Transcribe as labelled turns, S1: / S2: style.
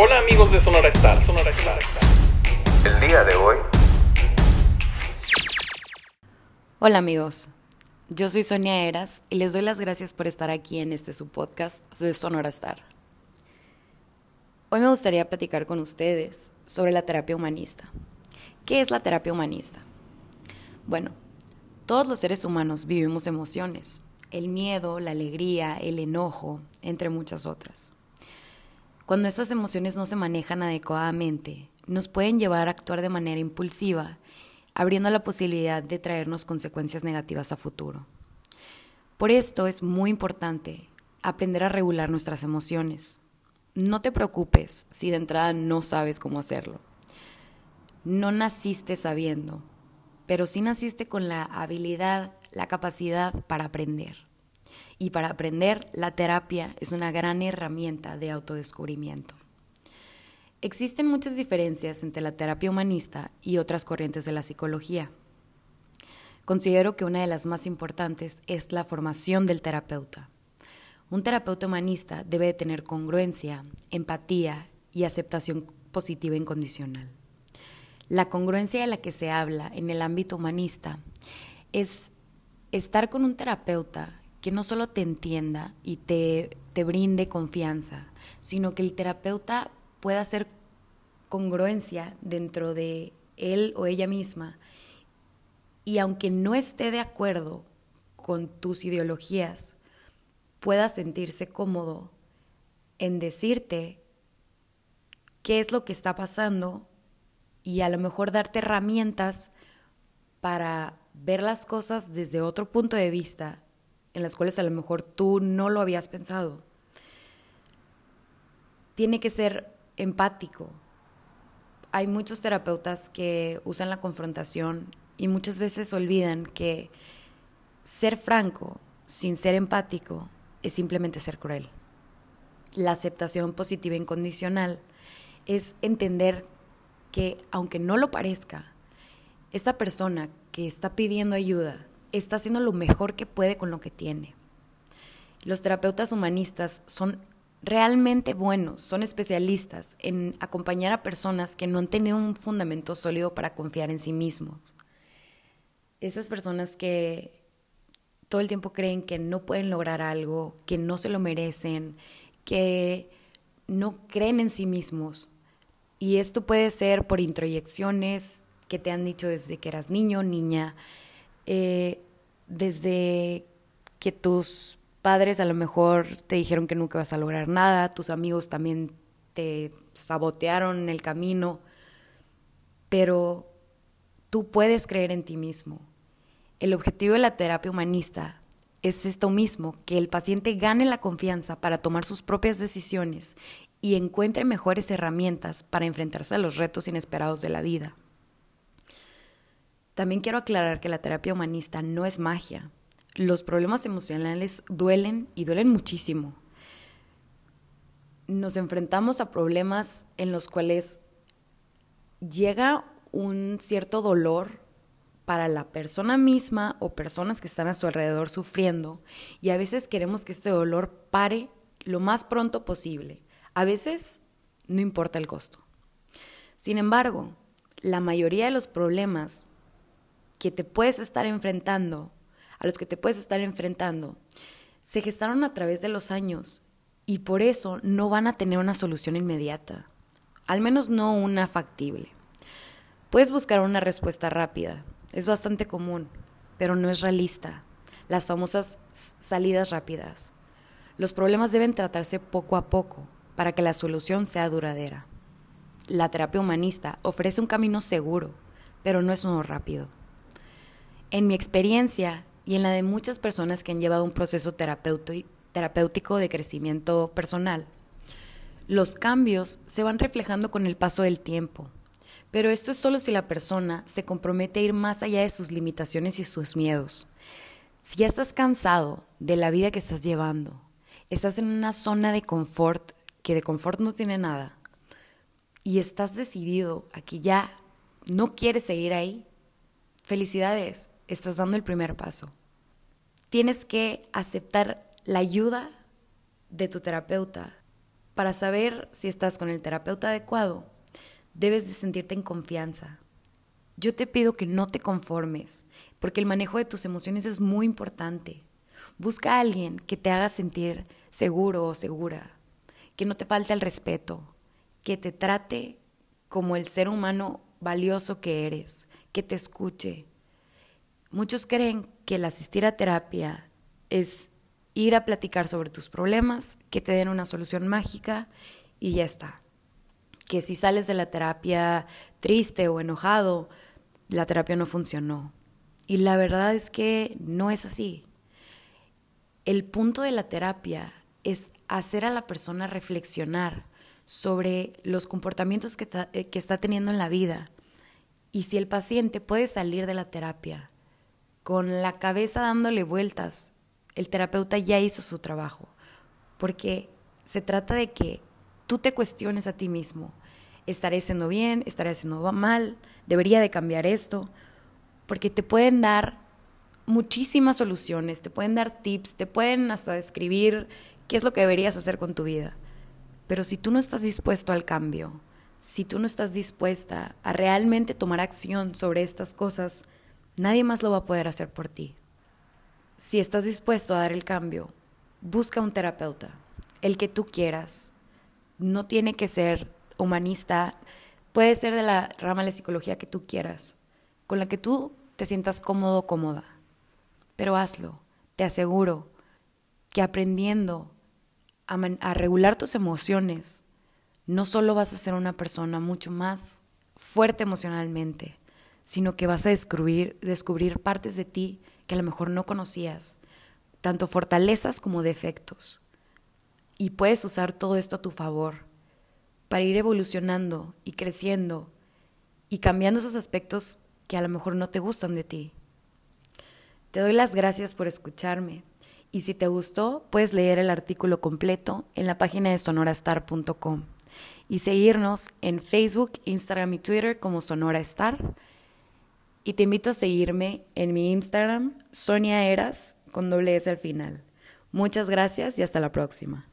S1: Hola amigos de Sonora Star, Sonora Star.
S2: El día de hoy.
S3: Hola amigos, yo soy Sonia Eras y les doy las gracias por estar aquí en este su podcast de Sonora Star. Hoy me gustaría platicar con ustedes sobre la terapia humanista. ¿Qué es la terapia humanista? Bueno, todos los seres humanos vivimos emociones, el miedo, la alegría, el enojo, entre muchas otras. Cuando estas emociones no se manejan adecuadamente, nos pueden llevar a actuar de manera impulsiva, abriendo la posibilidad de traernos consecuencias negativas a futuro. Por esto es muy importante aprender a regular nuestras emociones. No te preocupes si de entrada no sabes cómo hacerlo. No naciste sabiendo, pero sí naciste con la habilidad, la capacidad para aprender. Y para aprender, la terapia es una gran herramienta de autodescubrimiento. Existen muchas diferencias entre la terapia humanista y otras corrientes de la psicología. Considero que una de las más importantes es la formación del terapeuta. Un terapeuta humanista debe de tener congruencia, empatía y aceptación positiva incondicional. La congruencia de la que se habla en el ámbito humanista es estar con un terapeuta que no solo te entienda y te, te brinde confianza, sino que el terapeuta pueda hacer congruencia dentro de él o ella misma. Y aunque no esté de acuerdo con tus ideologías, pueda sentirse cómodo en decirte qué es lo que está pasando y a lo mejor darte herramientas para ver las cosas desde otro punto de vista en las cuales a lo mejor tú no lo habías pensado. Tiene que ser empático. Hay muchos terapeutas que usan la confrontación y muchas veces olvidan que ser franco sin ser empático es simplemente ser cruel. La aceptación positiva incondicional es entender que aunque no lo parezca, esta persona que está pidiendo ayuda está haciendo lo mejor que puede con lo que tiene. Los terapeutas humanistas son realmente buenos, son especialistas en acompañar a personas que no han tenido un fundamento sólido para confiar en sí mismos. Esas personas que todo el tiempo creen que no pueden lograr algo, que no se lo merecen, que no creen en sí mismos. Y esto puede ser por introyecciones que te han dicho desde que eras niño, niña, eh, desde que tus padres a lo mejor te dijeron que nunca vas a lograr nada, tus amigos también te sabotearon en el camino, pero tú puedes creer en ti mismo. El objetivo de la terapia humanista es esto mismo, que el paciente gane la confianza para tomar sus propias decisiones y encuentre mejores herramientas para enfrentarse a los retos inesperados de la vida. También quiero aclarar que la terapia humanista no es magia. Los problemas emocionales duelen y duelen muchísimo. Nos enfrentamos a problemas en los cuales llega un cierto dolor para la persona misma o personas que están a su alrededor sufriendo y a veces queremos que este dolor pare lo más pronto posible. A veces no importa el costo. Sin embargo, la mayoría de los problemas que te puedes estar enfrentando, a los que te puedes estar enfrentando, se gestaron a través de los años y por eso no van a tener una solución inmediata, al menos no una factible. Puedes buscar una respuesta rápida, es bastante común, pero no es realista. Las famosas salidas rápidas. Los problemas deben tratarse poco a poco para que la solución sea duradera. La terapia humanista ofrece un camino seguro, pero no es uno rápido. En mi experiencia y en la de muchas personas que han llevado un proceso terapéutico de crecimiento personal, los cambios se van reflejando con el paso del tiempo. Pero esto es solo si la persona se compromete a ir más allá de sus limitaciones y sus miedos. Si ya estás cansado de la vida que estás llevando, estás en una zona de confort que de confort no tiene nada, y estás decidido a que ya no quieres seguir ahí, felicidades, estás dando el primer paso. Tienes que aceptar la ayuda de tu terapeuta, para saber si estás con el terapeuta adecuado, debes de sentirte en confianza. Yo te pido que no te conformes, porque el manejo de tus emociones es muy importante. Busca a alguien que te haga sentir seguro o segura, que no te falte el respeto, que te trate como el ser humano valioso que eres, que te escuche. Muchos creen que el asistir a terapia es ir a platicar sobre tus problemas, que te den una solución mágica y ya está. Que si sales de la terapia triste o enojado, la terapia no funcionó. Y la verdad es que no es así. El punto de la terapia es hacer a la persona reflexionar sobre los comportamientos que, eh, que está teniendo en la vida y si el paciente puede salir de la terapia con la cabeza dándole vueltas, el terapeuta ya hizo su trabajo, porque se trata de que tú te cuestiones a ti mismo, estaré haciendo bien, estaré haciendo mal, debería de cambiar esto, porque te pueden dar muchísimas soluciones, te pueden dar tips, te pueden hasta describir qué es lo que deberías hacer con tu vida. Pero si tú no estás dispuesto al cambio, si tú no estás dispuesta a realmente tomar acción sobre estas cosas, nadie más lo va a poder hacer por ti. Si estás dispuesto a dar el cambio, busca un terapeuta, el que tú quieras. No tiene que ser humanista, puede ser de la rama de psicología que tú quieras, con la que tú te sientas cómodo cómoda. Pero hazlo, te aseguro que aprendiendo a regular tus emociones, no solo vas a ser una persona mucho más fuerte emocionalmente, sino que vas a descubrir, descubrir partes de ti que a lo mejor no conocías, tanto fortalezas como defectos. Y puedes usar todo esto a tu favor para ir evolucionando y creciendo y cambiando esos aspectos que a lo mejor no te gustan de ti. Te doy las gracias por escucharme y si te gustó puedes leer el artículo completo en la página de sonorastar.com y seguirnos en Facebook, Instagram y Twitter como Sonora Star. Y te invito a seguirme en mi Instagram, Sonia Eras, con doble S al final. Muchas gracias y hasta la próxima.